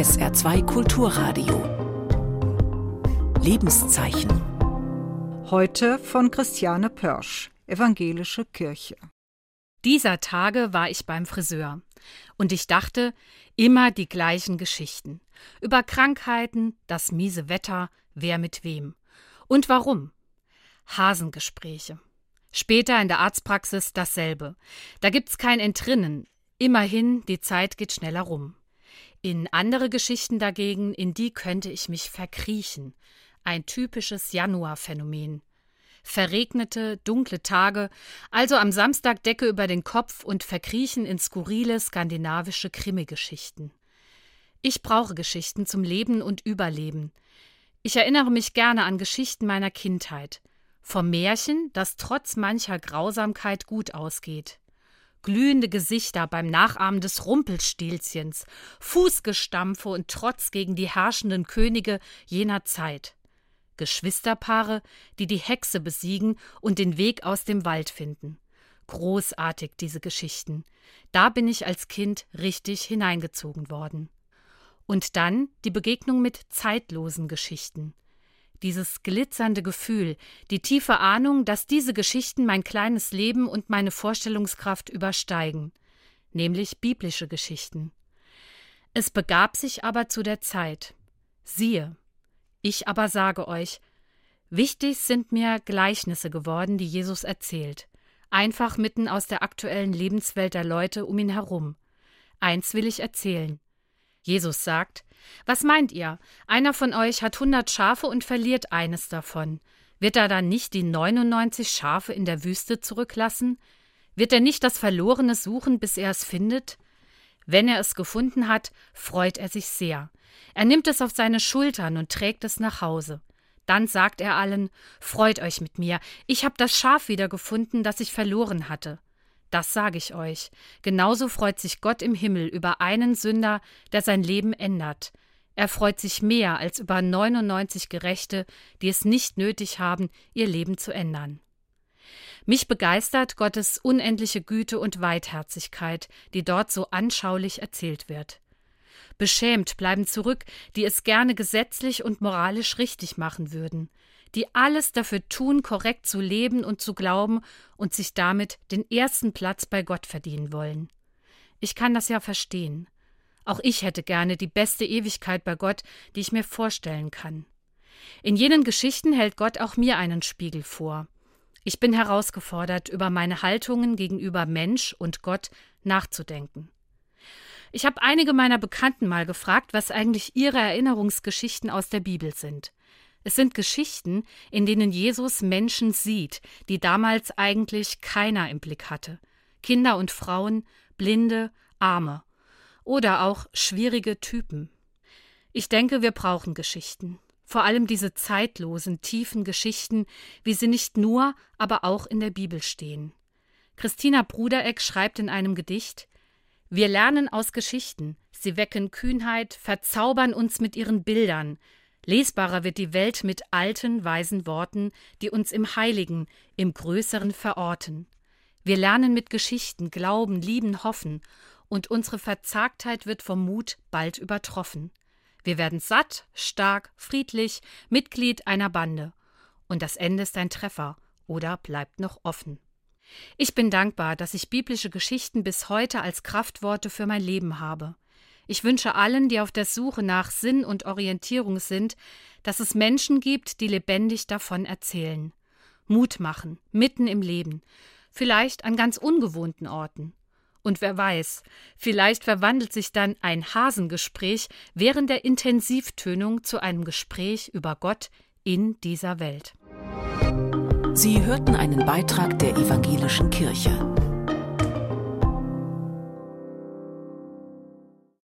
SR2 Kulturradio. Lebenszeichen. Heute von Christiane Pörsch, Evangelische Kirche. Dieser Tage war ich beim Friseur und ich dachte immer die gleichen Geschichten über Krankheiten, das miese Wetter, wer mit wem und warum. Hasengespräche. Später in der Arztpraxis dasselbe. Da gibt's kein Entrinnen. Immerhin, die Zeit geht schneller rum. In andere Geschichten dagegen, in die könnte ich mich verkriechen. Ein typisches Januarphänomen. Verregnete, dunkle Tage, also am Samstag Decke über den Kopf und verkriechen in skurrile skandinavische Krimi-Geschichten. Ich brauche Geschichten zum Leben und Überleben. Ich erinnere mich gerne an Geschichten meiner Kindheit. Vom Märchen, das trotz mancher Grausamkeit gut ausgeht. Glühende Gesichter beim Nachahmen des Rumpelstilzchens, Fußgestampfe und Trotz gegen die herrschenden Könige jener Zeit. Geschwisterpaare, die die Hexe besiegen und den Weg aus dem Wald finden. Großartig diese Geschichten. Da bin ich als Kind richtig hineingezogen worden. Und dann die Begegnung mit zeitlosen Geschichten dieses glitzernde Gefühl, die tiefe Ahnung, dass diese Geschichten mein kleines Leben und meine Vorstellungskraft übersteigen, nämlich biblische Geschichten. Es begab sich aber zu der Zeit. Siehe, ich aber sage euch, wichtig sind mir Gleichnisse geworden, die Jesus erzählt, einfach mitten aus der aktuellen Lebenswelt der Leute um ihn herum. Eins will ich erzählen. Jesus sagt, was meint ihr? Einer von euch hat hundert Schafe und verliert eines davon. Wird er dann nicht die 99 Schafe in der Wüste zurücklassen? Wird er nicht das Verlorene suchen, bis er es findet? Wenn er es gefunden hat, freut er sich sehr. Er nimmt es auf seine Schultern und trägt es nach Hause. Dann sagt er allen: Freut euch mit mir, ich habe das Schaf wiedergefunden, das ich verloren hatte. Das sage ich euch. Genauso freut sich Gott im Himmel über einen Sünder, der sein Leben ändert. Er freut sich mehr als über 99 Gerechte, die es nicht nötig haben, ihr Leben zu ändern. Mich begeistert Gottes unendliche Güte und Weitherzigkeit, die dort so anschaulich erzählt wird. Beschämt bleiben zurück, die es gerne gesetzlich und moralisch richtig machen würden, die alles dafür tun, korrekt zu leben und zu glauben und sich damit den ersten Platz bei Gott verdienen wollen. Ich kann das ja verstehen. Auch ich hätte gerne die beste Ewigkeit bei Gott, die ich mir vorstellen kann. In jenen Geschichten hält Gott auch mir einen Spiegel vor. Ich bin herausgefordert, über meine Haltungen gegenüber Mensch und Gott nachzudenken. Ich habe einige meiner Bekannten mal gefragt, was eigentlich ihre Erinnerungsgeschichten aus der Bibel sind. Es sind Geschichten, in denen Jesus Menschen sieht, die damals eigentlich keiner im Blick hatte. Kinder und Frauen, Blinde, Arme. Oder auch schwierige Typen. Ich denke, wir brauchen Geschichten. Vor allem diese zeitlosen, tiefen Geschichten, wie sie nicht nur, aber auch in der Bibel stehen. Christina Brudereck schreibt in einem Gedicht Wir lernen aus Geschichten, sie wecken Kühnheit, verzaubern uns mit ihren Bildern, Lesbarer wird die Welt mit alten, weisen Worten, die uns im Heiligen, im Größeren verorten. Wir lernen mit Geschichten, glauben, lieben, hoffen, und unsere Verzagtheit wird vom Mut bald übertroffen. Wir werden satt, stark, friedlich, Mitglied einer Bande. Und das Ende ist ein Treffer oder bleibt noch offen. Ich bin dankbar, dass ich biblische Geschichten bis heute als Kraftworte für mein Leben habe. Ich wünsche allen, die auf der Suche nach Sinn und Orientierung sind, dass es Menschen gibt, die lebendig davon erzählen. Mut machen, mitten im Leben, vielleicht an ganz ungewohnten Orten. Und wer weiß, vielleicht verwandelt sich dann ein Hasengespräch während der Intensivtönung zu einem Gespräch über Gott in dieser Welt. Sie hörten einen Beitrag der evangelischen Kirche.